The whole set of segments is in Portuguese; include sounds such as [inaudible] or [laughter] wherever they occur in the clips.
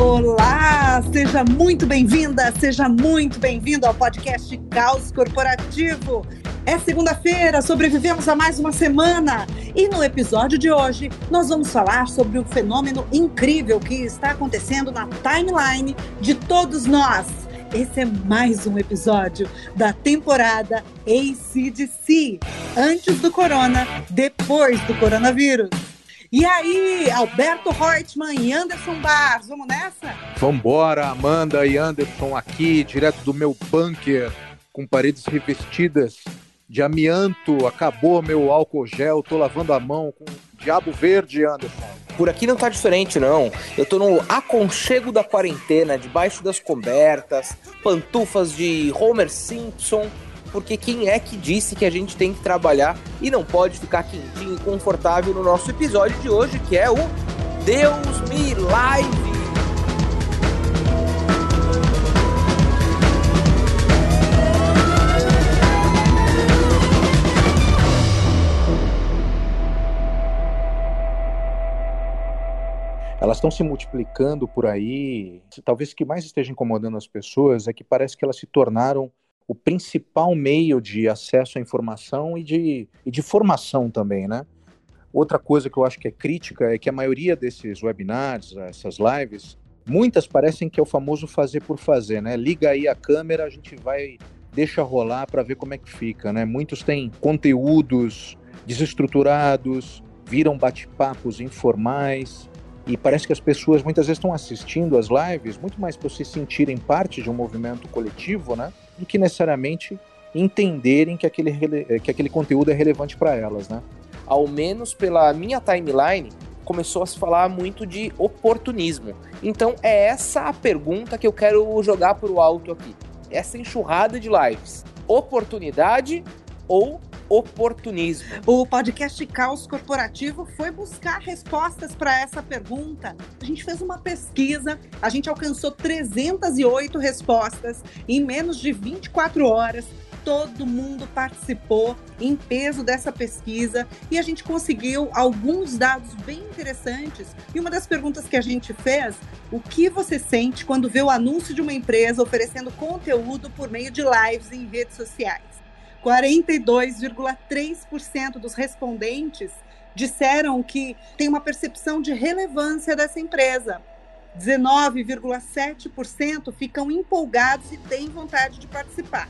Olá, seja muito bem-vinda, seja muito bem-vindo ao podcast Caos Corporativo. É segunda-feira, sobrevivemos a mais uma semana e no episódio de hoje nós vamos falar sobre o fenômeno incrível que está acontecendo na timeline de todos nós. Esse é mais um episódio da temporada ACDC. Antes do corona, depois do coronavírus. E aí, Alberto Reutemann e Anderson Barros, vamos nessa? Vambora, Amanda e Anderson aqui, direto do meu bunker, com paredes revestidas de amianto. Acabou meu álcool gel, tô lavando a mão com diabo verde, Anderson. Por aqui não tá diferente, não. Eu tô no aconchego da quarentena, debaixo das cobertas, pantufas de Homer Simpson porque quem é que disse que a gente tem que trabalhar e não pode ficar quentinho e confortável no nosso episódio de hoje, que é o Deus Me Live. elas estão se multiplicando por aí. Talvez o que mais esteja incomodando as pessoas é que parece que elas se tornaram o principal meio de acesso à informação e de, e de formação também, né? Outra coisa que eu acho que é crítica é que a maioria desses webinars, essas lives, muitas parecem que é o famoso fazer por fazer, né? Liga aí a câmera, a gente vai, deixa rolar para ver como é que fica, né? Muitos têm conteúdos desestruturados, viram bate-papos informais, e parece que as pessoas muitas vezes estão assistindo as lives muito mais para se sentirem parte de um movimento coletivo, né? do que necessariamente entenderem que aquele, que aquele conteúdo é relevante para elas, né? Ao menos pela minha timeline, começou a se falar muito de oportunismo. Então é essa a pergunta que eu quero jogar para o alto aqui. Essa enxurrada de lives. Oportunidade ou oportunismo? O podcast Caos Corporativo foi buscar respostas para essa pergunta. A gente fez uma pesquisa, a gente alcançou 308 respostas em menos de 24 horas. Todo mundo participou em peso dessa pesquisa e a gente conseguiu alguns dados bem interessantes. E uma das perguntas que a gente fez: o que você sente quando vê o anúncio de uma empresa oferecendo conteúdo por meio de lives em redes sociais? 42,3% dos respondentes disseram que tem uma percepção de relevância dessa empresa. 19,7% ficam empolgados e têm vontade de participar.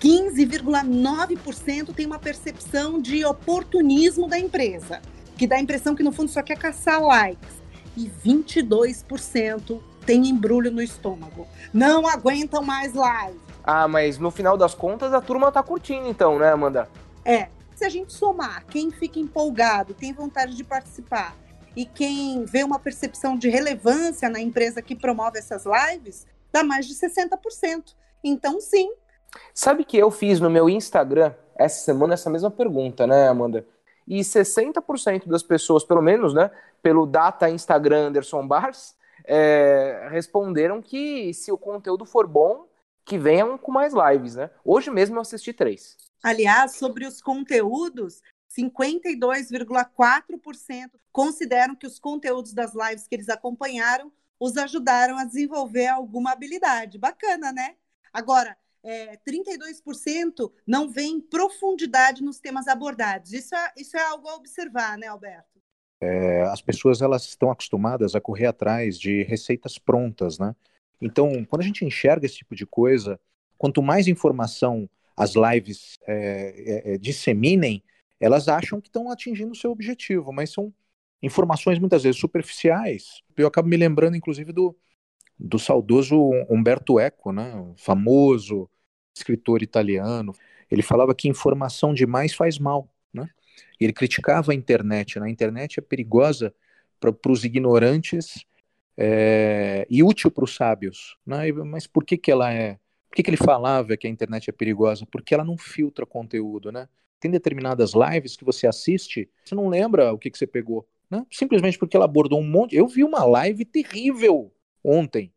15,9% tem uma percepção de oportunismo da empresa, que dá a impressão que no fundo só quer caçar likes. E 22% tem embrulho no estômago. Não aguentam mais live. Ah, mas no final das contas a turma tá curtindo então, né, Amanda? É. Se a gente somar quem fica empolgado, tem vontade de participar e quem vê uma percepção de relevância na empresa que promove essas lives, dá mais de 60%. Então, sim. Sabe que eu fiz no meu Instagram essa semana essa mesma pergunta, né, Amanda? E 60% das pessoas, pelo menos, né, pelo data Instagram Anderson Bars, é, responderam que se o conteúdo for bom, que venham com mais lives, né? Hoje mesmo eu assisti três. Aliás, sobre os conteúdos, 52,4% consideram que os conteúdos das lives que eles acompanharam os ajudaram a desenvolver alguma habilidade. Bacana, né? Agora, é, 32% não vêem profundidade nos temas abordados. Isso é, isso é algo a observar, né, Alberto? É, as pessoas elas estão acostumadas a correr atrás de receitas prontas, né? Então, quando a gente enxerga esse tipo de coisa, quanto mais informação as lives é, é, é disseminem, elas acham que estão atingindo o seu objetivo, mas são informações muitas vezes superficiais. Eu acabo me lembrando, inclusive, do, do saudoso Umberto Eco, né? famoso escritor italiano. Ele falava que informação demais faz mal. Né? Ele criticava a internet. Né? A internet é perigosa para os ignorantes é, e útil para os sábios. Né? Mas por que, que ela é? Por que, que ele falava que a internet é perigosa? Porque ela não filtra conteúdo, né? Tem determinadas lives que você assiste, você não lembra o que, que você pegou, né? Simplesmente porque ela abordou um monte. Eu vi uma live terrível ontem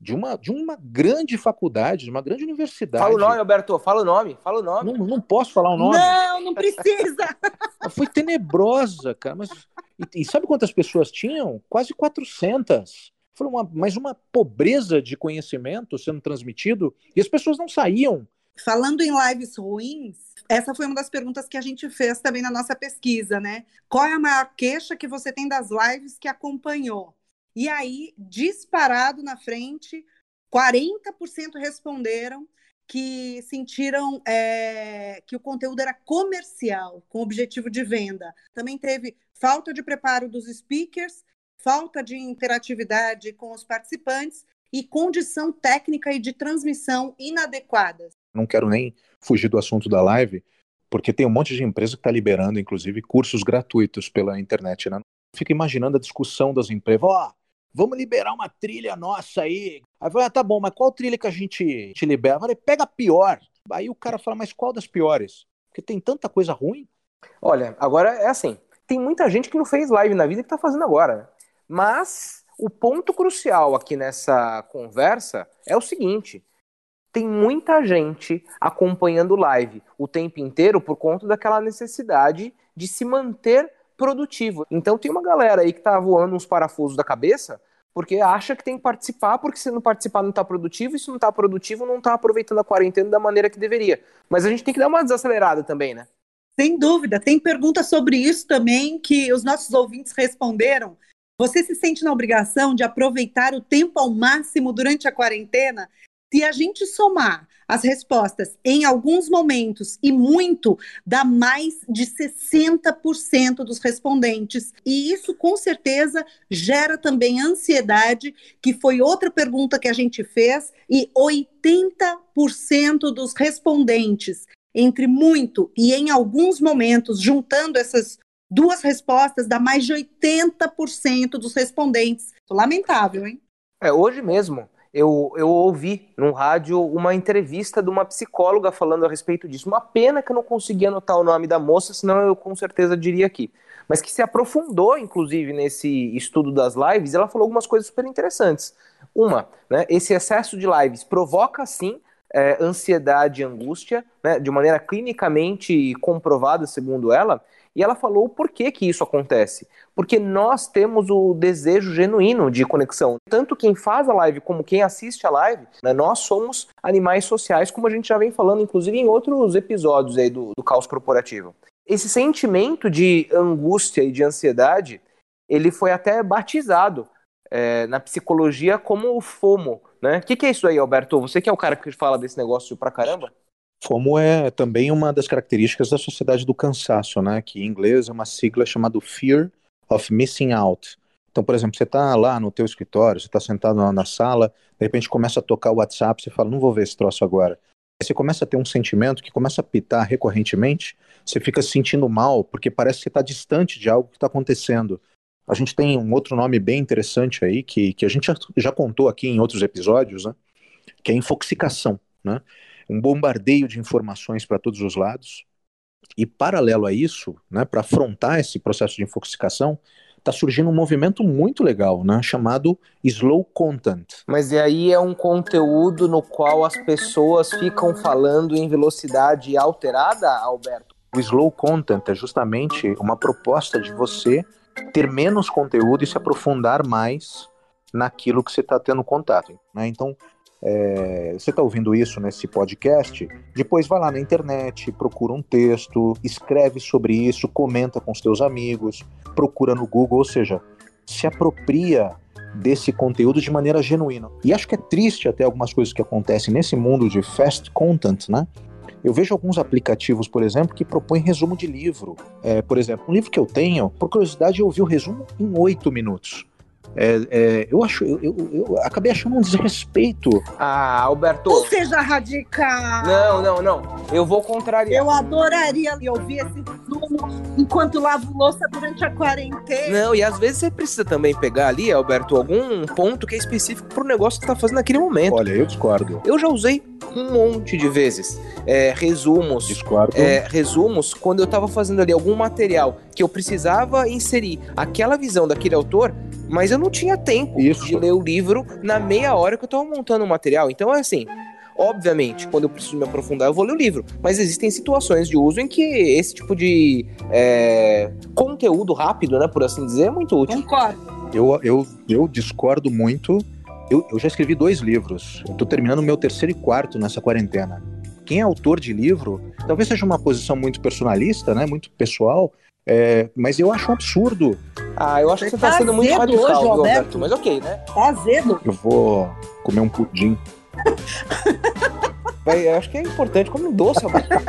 de uma, de uma grande faculdade, de uma grande universidade. Fala o nome, Alberto, fala o nome, fala o nome. Não, não posso falar o nome. Não, não precisa. [laughs] Foi tenebrosa, cara. Mas, e, e, sabe quantas pessoas tinham? Quase 400. Foi uma, mais uma pobreza de conhecimento sendo transmitido e as pessoas não saíam. Falando em lives ruins, essa foi uma das perguntas que a gente fez também na nossa pesquisa, né? Qual é a maior queixa que você tem das lives que acompanhou? E aí, disparado na frente, 40% responderam que sentiram é, que o conteúdo era comercial, com objetivo de venda. Também teve falta de preparo dos speakers, falta de interatividade com os participantes e condição técnica e de transmissão inadequadas. Não quero nem fugir do assunto da live, porque tem um monte de empresa que está liberando, inclusive, cursos gratuitos pela internet. Né? Fico imaginando a discussão das empresas. Oh, vamos liberar uma trilha nossa aí. Aí vai, ah, tá bom, mas qual trilha que a gente te libera? Eu falei, pega a pior. Aí o cara fala, mas qual das piores? Porque tem tanta coisa ruim. Olha, agora é assim, tem muita gente que não fez live na vida que tá fazendo agora. Mas o ponto crucial aqui nessa conversa é o seguinte: tem muita gente acompanhando live o tempo inteiro por conta daquela necessidade de se manter produtivo. Então tem uma galera aí que tá voando uns parafusos da cabeça porque acha que tem que participar, porque se não participar não tá produtivo, e se não tá produtivo não tá aproveitando a quarentena da maneira que deveria. Mas a gente tem que dar uma desacelerada também, né? Sem dúvida. Tem pergunta sobre isso também que os nossos ouvintes responderam. Você se sente na obrigação de aproveitar o tempo ao máximo durante a quarentena? Se a gente somar as respostas em alguns momentos e muito, dá mais de 60% dos respondentes. E isso, com certeza, gera também ansiedade, que foi outra pergunta que a gente fez, e 80% dos respondentes, entre muito e em alguns momentos, juntando essas duas respostas, dá mais de 80% dos respondentes. Lamentável, hein? É, hoje mesmo eu, eu ouvi no rádio uma entrevista de uma psicóloga falando a respeito disso. Uma pena que eu não consegui anotar o nome da moça, senão eu com certeza diria aqui. Mas que se aprofundou, inclusive, nesse estudo das lives, ela falou algumas coisas super interessantes. Uma, né, esse excesso de lives provoca, sim, é, ansiedade e angústia, né, de maneira clinicamente comprovada, segundo ela, e ela falou o porquê que isso acontece. Porque nós temos o desejo genuíno de conexão. Tanto quem faz a live como quem assiste a live, né, nós somos animais sociais, como a gente já vem falando, inclusive em outros episódios aí do, do caos corporativo. Esse sentimento de angústia e de ansiedade, ele foi até batizado é, na psicologia como o FOMO. Né? O que, que é isso aí, Alberto? Você que é o cara que fala desse negócio pra caramba? FOMO é também uma das características da sociedade do cansaço, né? Que em inglês é uma sigla chamada Fear of Missing Out. Então, por exemplo, você está lá no teu escritório, você está sentado na, sala, de repente começa a tocar o WhatsApp, você fala, não vou ver esse troço agora. Aí você começa a ter um sentimento que começa a pitar recorrentemente, você fica se sentindo mal, porque parece que você está distante de algo que está acontecendo. A gente tem um outro nome bem interessante aí, que, que a gente já, já contou aqui em outros episódios, né? Que é infoxicação, né? Um bombardeio de informações para todos os lados. E paralelo a isso, né, para afrontar esse processo de infoxicação, está surgindo um movimento muito legal, né, chamado slow content. Mas e aí é um conteúdo no qual as pessoas ficam falando em velocidade alterada, Alberto? O slow content é justamente uma proposta de você ter menos conteúdo e se aprofundar mais naquilo que você está tendo contato. Né? Então, é, você está ouvindo isso nesse podcast, depois vai lá na internet, procura um texto, escreve sobre isso, comenta com os teus amigos, procura no Google, ou seja, se apropria desse conteúdo de maneira genuína. E acho que é triste até algumas coisas que acontecem nesse mundo de fast content, né? Eu vejo alguns aplicativos, por exemplo, que propõem resumo de livro. É, por exemplo, um livro que eu tenho, por curiosidade, eu ouvi o resumo em oito minutos. É, é, eu acho, eu, eu, eu, acabei achando um desrespeito. Ah, Alberto. Ou seja, radical. Não, não, não. Eu vou contrariar. Eu adoraria ouvir esse resumo enquanto lavo louça durante a quarentena. Não, e às vezes você precisa também pegar ali, Alberto, algum ponto que é específico pro negócio que você tá fazendo naquele momento. Olha, eu discordo. Eu já usei um monte de vezes é, resumos. Discordo. É, resumos quando eu tava fazendo ali algum material que eu precisava inserir aquela visão daquele autor mas eu não tinha tempo Isso. de ler o livro na meia hora que eu tava montando o material. Então é assim. Obviamente, quando eu preciso me aprofundar, eu vou ler o livro. Mas existem situações de uso em que esse tipo de é, conteúdo rápido, né, por assim dizer, é muito útil. Concordo. Eu, eu, eu discordo muito. Eu, eu já escrevi dois livros. Estou terminando o meu terceiro e quarto nessa quarentena. Quem é autor de livro, talvez seja uma posição muito personalista, né? Muito pessoal. É, mas eu acho um absurdo. Ah, eu acho que você está tá sendo muito radical, hoje, Alberto. Alberto. Mas ok, né? Tá azedo. Eu vou comer um pudim. [laughs] Vai, eu acho que é importante comer um doce, Alberto. [laughs]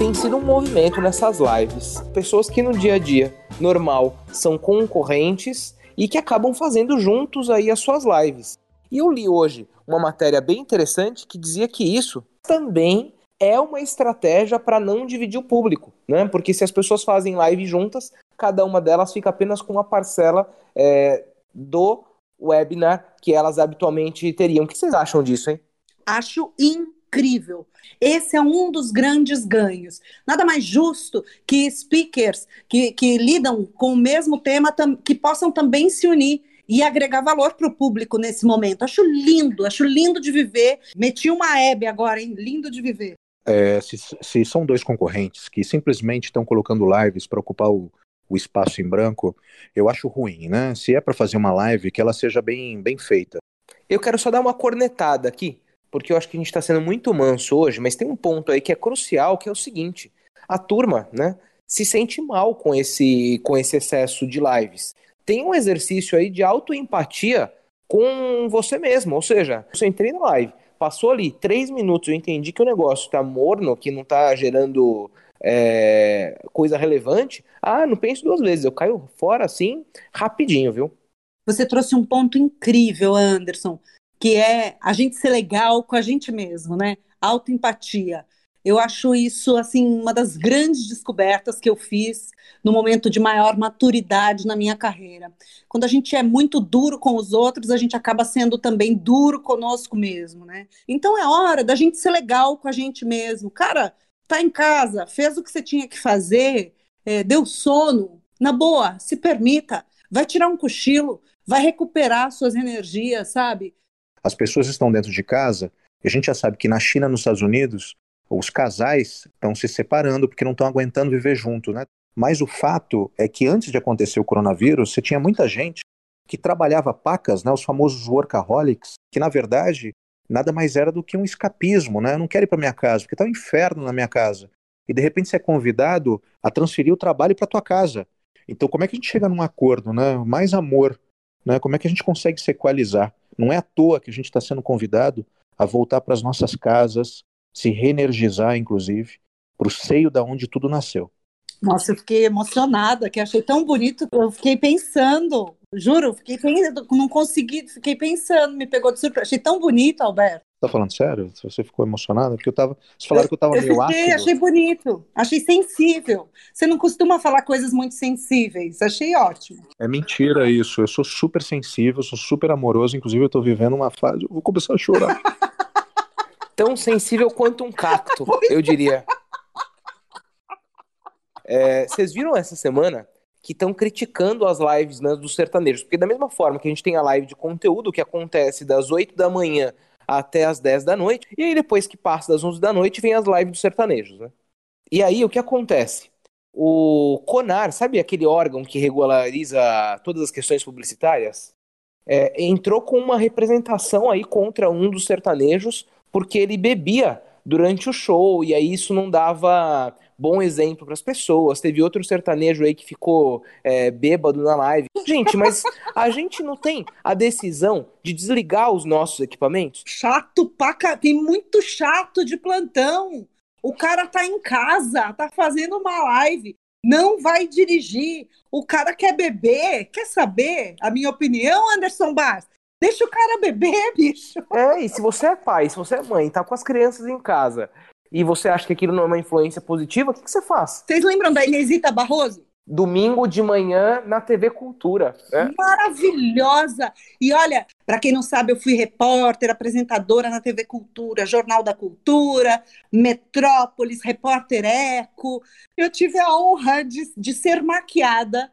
tem sido um movimento nessas lives. Pessoas que no dia a dia normal são concorrentes e que acabam fazendo juntos aí as suas lives. E eu li hoje uma matéria bem interessante que dizia que isso também é uma estratégia para não dividir o público, né? Porque se as pessoas fazem live juntas, cada uma delas fica apenas com uma parcela é, do webinar que elas habitualmente teriam. O que vocês acham disso, hein? Acho incrível incrível. Esse é um dos grandes ganhos. Nada mais justo que speakers que, que lidam com o mesmo tema que possam também se unir e agregar valor para o público nesse momento. Acho lindo, acho lindo de viver. Meti uma Hebe agora, hein? Lindo de viver. É, se, se, são dois concorrentes que simplesmente estão colocando lives para ocupar o, o espaço em branco, eu acho ruim, né? Se é para fazer uma live, que ela seja bem, bem feita. Eu quero só dar uma cornetada aqui porque eu acho que a gente está sendo muito manso hoje, mas tem um ponto aí que é crucial, que é o seguinte: a turma, né, se sente mal com esse, com esse excesso de lives. Tem um exercício aí de autoempatia com você mesmo, ou seja, você entrei na live, passou ali três minutos, eu entendi que o negócio está morno, que não está gerando é, coisa relevante. Ah, não penso duas vezes, eu caio fora assim rapidinho, viu? Você trouxe um ponto incrível, Anderson que é a gente ser legal com a gente mesmo, né? Autoempatia. Eu acho isso assim uma das grandes descobertas que eu fiz no momento de maior maturidade na minha carreira. Quando a gente é muito duro com os outros, a gente acaba sendo também duro conosco mesmo, né? Então é hora da gente ser legal com a gente mesmo. Cara, tá em casa, fez o que você tinha que fazer, é, deu sono, na boa, se permita, vai tirar um cochilo, vai recuperar suas energias, sabe? As pessoas estão dentro de casa, e a gente já sabe que na China, nos Estados Unidos, os casais estão se separando porque não estão aguentando viver junto, né? Mas o fato é que antes de acontecer o coronavírus, você tinha muita gente que trabalhava pacas, né, os famosos workaholics, que na verdade nada mais era do que um escapismo, né? Eu não quero ir para minha casa, porque está um inferno na minha casa. E de repente você é convidado a transferir o trabalho para tua casa. Então como é que a gente chega num acordo, né? Mais amor, né? Como é que a gente consegue se equalizar? Não é à toa que a gente está sendo convidado a voltar para as nossas casas, se reenergizar, inclusive, para o seio da onde tudo nasceu. Nossa, eu fiquei emocionada, que achei tão bonito. Eu fiquei pensando, juro, fiquei pensando, não consegui, fiquei pensando, me pegou de surpresa. Achei tão bonito, Alberto. Tá falando sério? Você ficou emocionada? Porque eu tava. Vocês falaram que eu tava eu meio fiquei, ácido. Achei bonito, achei sensível. Você não costuma falar coisas muito sensíveis. Achei ótimo. É mentira isso. Eu sou super sensível, sou super amoroso. Inclusive, eu tô vivendo uma fase. Eu vou começar a chorar. [laughs] Tão sensível quanto um cacto, eu diria. É, vocês viram essa semana que estão criticando as lives né, dos sertanejos? Porque da mesma forma que a gente tem a live de conteúdo que acontece das 8 da manhã até as 10 da noite. E aí, depois que passa das 11 da noite, vem as lives dos sertanejos, né? E aí, o que acontece? O CONAR, sabe aquele órgão que regulariza todas as questões publicitárias? É, entrou com uma representação aí contra um dos sertanejos porque ele bebia durante o show e aí isso não dava bom exemplo para as pessoas. Teve outro sertanejo aí que ficou é, bêbado na live. Gente, mas a gente não tem a decisão de desligar os nossos equipamentos? Chato pra Tem muito chato de plantão. O cara tá em casa, tá fazendo uma live, não vai dirigir. O cara quer beber, quer saber? A minha opinião, Anderson Bass, Deixa o cara beber, bicho. É, e se você é pai, se você é mãe, tá com as crianças em casa e você acha que aquilo não é uma influência positiva, o que, que você faz? Vocês lembram da Inesita Barroso? Domingo de manhã na TV Cultura. Né? Maravilhosa! E olha, para quem não sabe, eu fui repórter, apresentadora na TV Cultura, Jornal da Cultura, Metrópolis, Repórter Eco. Eu tive a honra de, de ser maquiada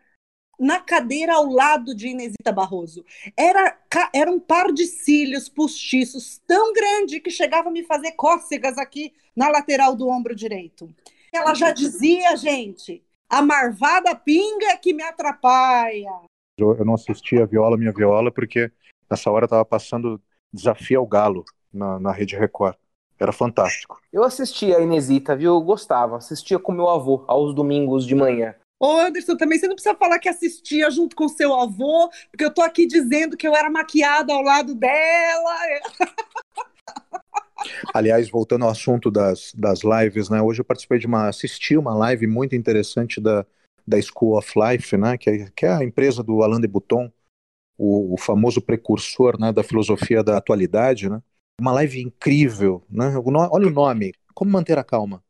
na cadeira ao lado de Inesita Barroso. Era, era um par de cílios postiços tão grande que chegava a me fazer cócegas aqui na lateral do ombro direito. Ela já dizia, gente, a marvada pinga que me atrapalha. Eu não assisti a Viola Minha Viola porque nessa hora estava passando Desafio ao Galo na, na Rede Record. Era fantástico. Eu assistia a Inesita, viu? Eu gostava. Assistia com meu avô aos domingos de manhã. Ô, Anderson, também você não precisa falar que assistia junto com seu avô, porque eu tô aqui dizendo que eu era maquiada ao lado dela. [laughs] Aliás, voltando ao assunto das, das lives, né? Hoje eu participei de uma, assisti uma live muito interessante da, da School of Life, né? Que é, que é a empresa do Alain de Botton, o, o famoso precursor né, da filosofia da atualidade, né? Uma live incrível, né? Olha o nome, Como Manter a Calma.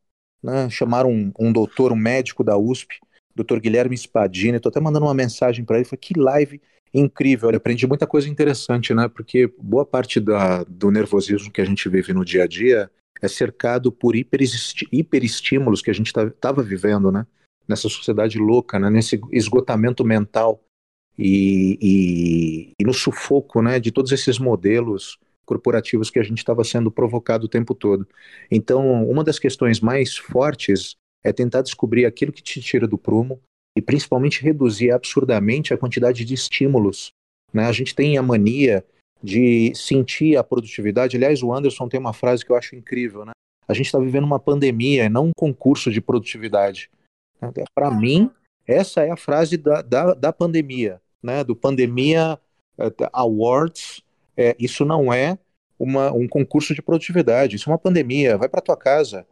Né? Chamaram um, um doutor, um médico da USP, Dr. Guilherme Spadini, estou até mandando uma mensagem para ele, foi que live incrível, eu aprendi muita coisa interessante, né, porque boa parte da, do nervosismo que a gente vive no dia a dia é cercado por hiperestímulos que a gente estava tá, vivendo, né, nessa sociedade louca, né, nesse esgotamento mental e, e, e no sufoco, né, de todos esses modelos corporativos que a gente estava sendo provocado o tempo todo. Então, uma das questões mais fortes é tentar descobrir aquilo que te tira do prumo e principalmente reduzir absurdamente a quantidade de estímulos. Né? A gente tem a mania de sentir a produtividade. Aliás, o Anderson tem uma frase que eu acho incrível, né? A gente está vivendo uma pandemia, não um concurso de produtividade. Para mim, essa é a frase da, da, da pandemia, né? Do Pandemia eh, Awards. É, isso não é uma, um concurso de produtividade, isso é uma pandemia. Vai para tua casa,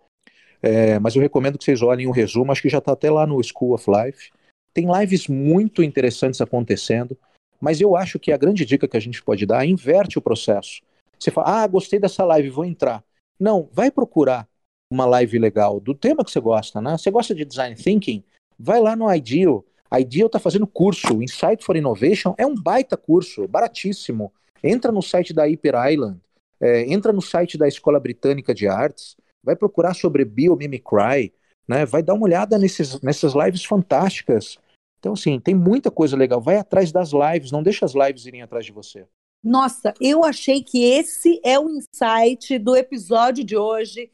é, mas eu recomendo que vocês olhem o resumo, acho que já está até lá no School of Life. Tem lives muito interessantes acontecendo, mas eu acho que a grande dica que a gente pode dar é inverte o processo. Você fala, ah, gostei dessa live, vou entrar. Não, vai procurar uma live legal do tema que você gosta, né? Você gosta de design thinking? Vai lá no Ideal. A Ideal está fazendo curso, Insight for Innovation é um baita curso, baratíssimo. Entra no site da Hyper Island, é, entra no site da Escola Britânica de Artes, vai procurar sobre biomimicry, né? Vai dar uma olhada nesses, nessas lives fantásticas. Então, assim, tem muita coisa legal. Vai atrás das lives, não deixa as lives irem atrás de você. Nossa, eu achei que esse é o insight do episódio de hoje.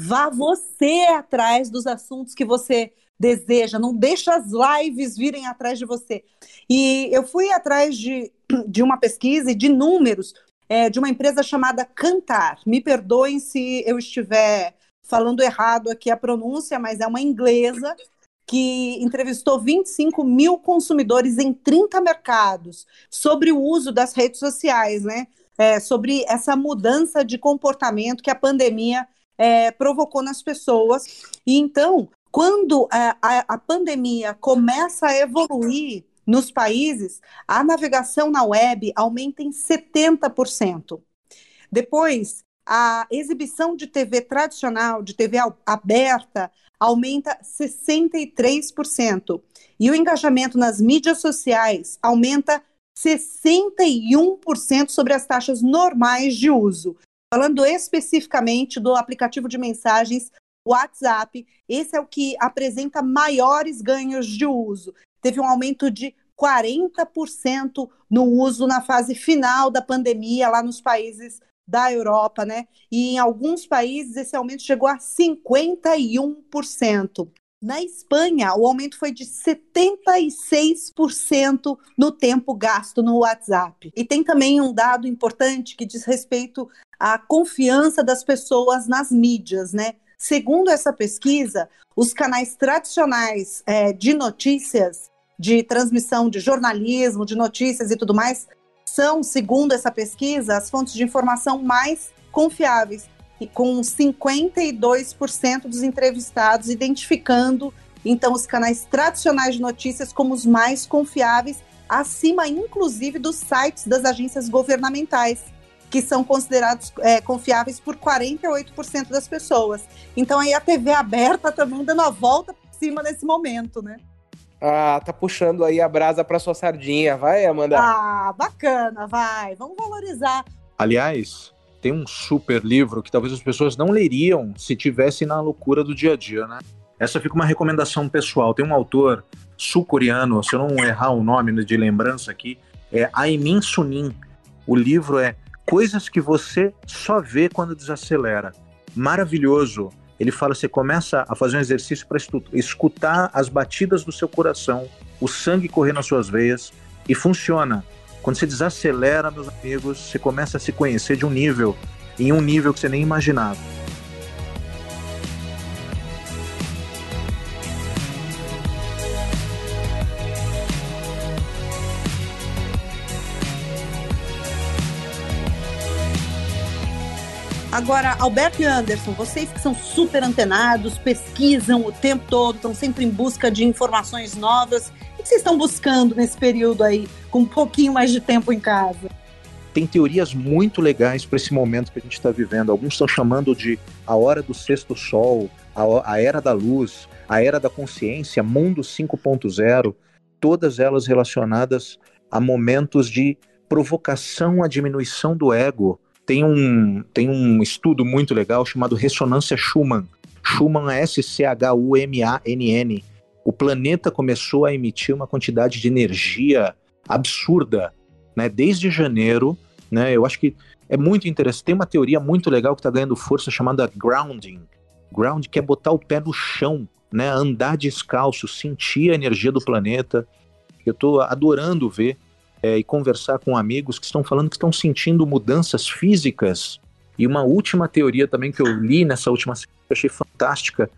Vá você atrás dos assuntos que você deseja, não deixa as lives virem atrás de você. E eu fui atrás de, de uma pesquisa e de números é, de uma empresa chamada Cantar. Me perdoem se eu estiver falando errado aqui a pronúncia, mas é uma inglesa que entrevistou 25 mil consumidores em 30 mercados sobre o uso das redes sociais, né? É, sobre essa mudança de comportamento que a pandemia é, provocou nas pessoas. E então, quando a, a, a pandemia começa a evoluir nos países, a navegação na web aumenta em 70%. Depois, a exibição de TV tradicional, de TV aberta, aumenta 63%. E o engajamento nas mídias sociais aumenta 61% sobre as taxas normais de uso. Falando especificamente do aplicativo de mensagens WhatsApp, esse é o que apresenta maiores ganhos de uso teve um aumento de 40% no uso na fase final da pandemia lá nos países da Europa, né? E em alguns países esse aumento chegou a 51%. Na Espanha, o aumento foi de 76% no tempo gasto no WhatsApp. E tem também um dado importante que diz respeito à confiança das pessoas nas mídias, né? Segundo essa pesquisa, os canais tradicionais é, de notícias de transmissão de jornalismo, de notícias e tudo mais, são, segundo essa pesquisa, as fontes de informação mais confiáveis, e com 52% dos entrevistados identificando então os canais tradicionais de notícias como os mais confiáveis, acima inclusive dos sites das agências governamentais, que são considerados é, confiáveis por 48% das pessoas. Então aí a TV aberta também dando a volta por cima nesse momento, né? Ah, tá puxando aí a brasa pra sua sardinha. Vai, Amanda. Ah, bacana, vai. Vamos valorizar. Aliás, tem um super livro que talvez as pessoas não leriam se tivessem na loucura do dia a dia, né? Essa fica uma recomendação pessoal. Tem um autor sul-coreano, se eu não errar o nome de lembrança aqui, é Aimin Sunim. O livro é Coisas que você só vê quando desacelera. Maravilhoso. Ele fala: você começa a fazer um exercício para escutar as batidas do seu coração, o sangue correr nas suas veias, e funciona. Quando você desacelera, meus amigos, você começa a se conhecer de um nível, em um nível que você nem imaginava. Agora, Alberto e Anderson, vocês que são super antenados, pesquisam o tempo todo, estão sempre em busca de informações novas. O que vocês estão buscando nesse período aí, com um pouquinho mais de tempo em casa? Tem teorias muito legais para esse momento que a gente está vivendo. Alguns estão chamando de a hora do sexto sol, a, a era da luz, a era da consciência, mundo 5.0, todas elas relacionadas a momentos de provocação à diminuição do ego, tem um, tem um estudo muito legal chamado ressonância Schumann. Schumann é S-C-H-U-M-A-N-N. O planeta começou a emitir uma quantidade de energia absurda, né? Desde janeiro, né? Eu acho que é muito interessante. Tem uma teoria muito legal que está ganhando força chamada grounding. Ground que é botar o pé no chão, né? Andar descalço, sentir a energia do planeta. Eu estou adorando ver é, e conversar com amigos que estão falando que estão sentindo mudanças físicas. E uma última teoria também que eu li nessa última semana, que eu achei fantástica,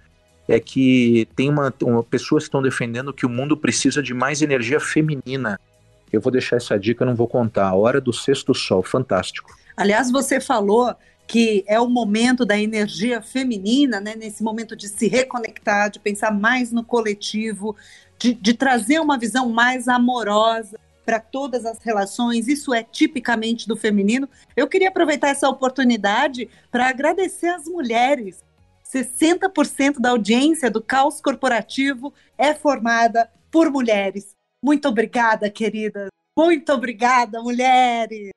é que tem uma, uma pessoas que estão defendendo que o mundo precisa de mais energia feminina. Eu vou deixar essa dica, não vou contar. A hora do sexto sol, fantástico. Aliás, você falou que é o momento da energia feminina, né? Nesse momento de se reconectar, de pensar mais no coletivo, de, de trazer uma visão mais amorosa para todas as relações, isso é tipicamente do feminino. Eu queria aproveitar essa oportunidade para agradecer às mulheres. 60% da audiência do Caos Corporativo é formada por mulheres. Muito obrigada, queridas. Muito obrigada, mulheres.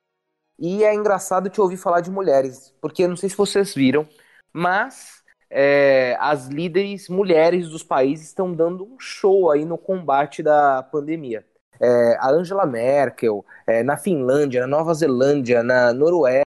E é engraçado te ouvir falar de mulheres, porque não sei se vocês viram, mas é, as líderes mulheres dos países estão dando um show aí no combate da pandemia é, a Angela Merkel, é, na Finlândia, na Nova Zelândia, na Noruega,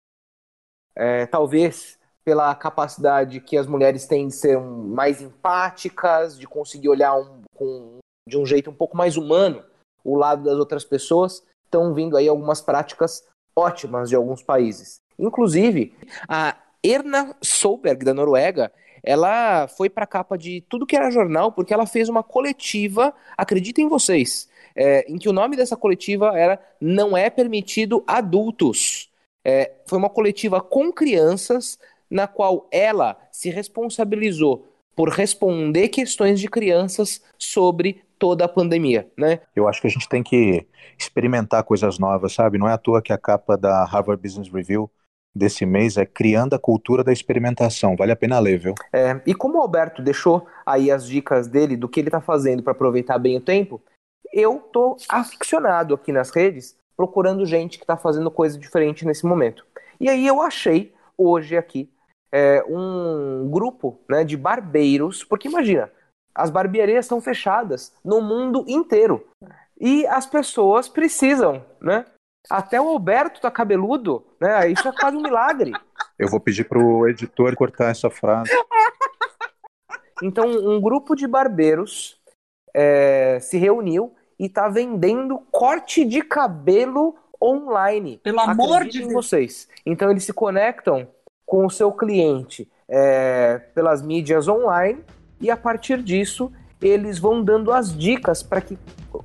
é, talvez pela capacidade que as mulheres têm de ser mais empáticas, de conseguir olhar um, com, de um jeito um pouco mais humano o lado das outras pessoas, estão vindo aí algumas práticas ótimas de alguns países. Inclusive, a Erna Solberg, da Noruega, ela foi para a capa de tudo que era jornal porque ela fez uma coletiva, acreditem vocês, é, em que o nome dessa coletiva era Não é permitido adultos. É, foi uma coletiva com crianças, na qual ela se responsabilizou por responder questões de crianças sobre toda a pandemia, né? Eu acho que a gente tem que experimentar coisas novas, sabe? Não é à toa que a capa da Harvard Business Review desse mês é Criando a Cultura da Experimentação. Vale a pena ler, viu? É, e como o Alberto deixou aí as dicas dele do que ele está fazendo para aproveitar bem o tempo, eu tô aficionado aqui nas redes procurando gente que está fazendo coisa diferente nesse momento. E aí eu achei hoje aqui é, um grupo né, de barbeiros, porque imagina, as barbearias estão fechadas no mundo inteiro. E as pessoas precisam, né? Até o Alberto tá cabeludo, né? Isso é quase um milagre. [laughs] Eu vou pedir pro editor cortar essa frase. Então, um grupo de barbeiros é, se reuniu e está vendendo corte de cabelo online. Pelo amor de Deus. vocês. Então eles se conectam com o seu cliente é, pelas mídias online e a partir disso eles vão dando as dicas para que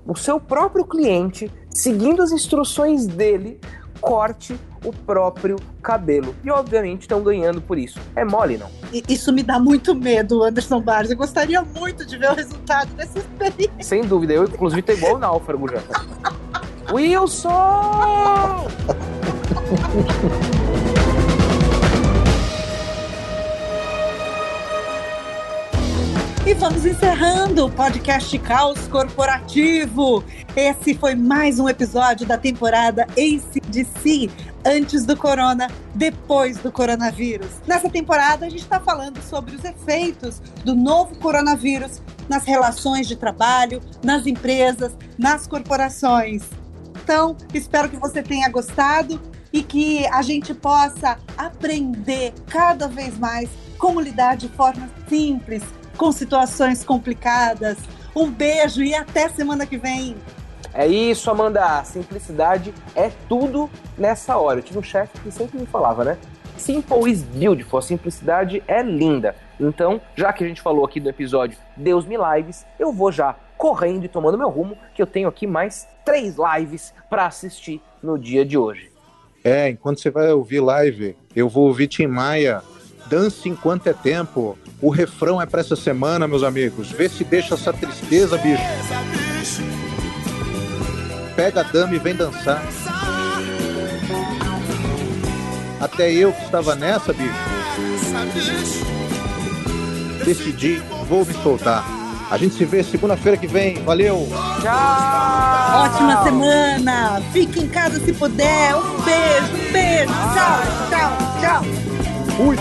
o seu próprio cliente, seguindo as instruções dele, corte o próprio cabelo. E obviamente estão ganhando por isso. É mole, não? Isso me dá muito medo, Anderson Barros. Eu gostaria muito de ver o resultado dessa experiência. Sem dúvida, eu inclusive tô igual o náufrago já. [laughs] Wilson! [laughs] E vamos encerrando o podcast Caos Corporativo. Esse foi mais um episódio da temporada Ace de Si, antes do corona, depois do coronavírus. Nessa temporada, a gente está falando sobre os efeitos do novo coronavírus nas relações de trabalho, nas empresas, nas corporações. Então, espero que você tenha gostado e que a gente possa aprender cada vez mais como lidar de forma simples com situações complicadas. Um beijo e até semana que vem. É isso, Amanda. Simplicidade é tudo nessa hora. Eu tive um chefe que sempre me falava, né? Simple is beautiful. A simplicidade é linda. Então, já que a gente falou aqui no episódio Deus me lives, eu vou já correndo e tomando meu rumo, que eu tenho aqui mais três lives para assistir no dia de hoje. É, enquanto você vai ouvir live, eu vou ouvir Tim Maia, Dance Enquanto é Tempo. O refrão é para essa semana, meus amigos. Vê se deixa essa tristeza, bicho. Pega a dama e vem dançar. Até eu que estava nessa, bicho. Decidi, vou me soltar. A gente se vê segunda-feira que vem. Valeu! Tchau! Ótima semana! Fique em casa se puder. Um beijo, um beijo. Tchau, tchau, tchau. Fui!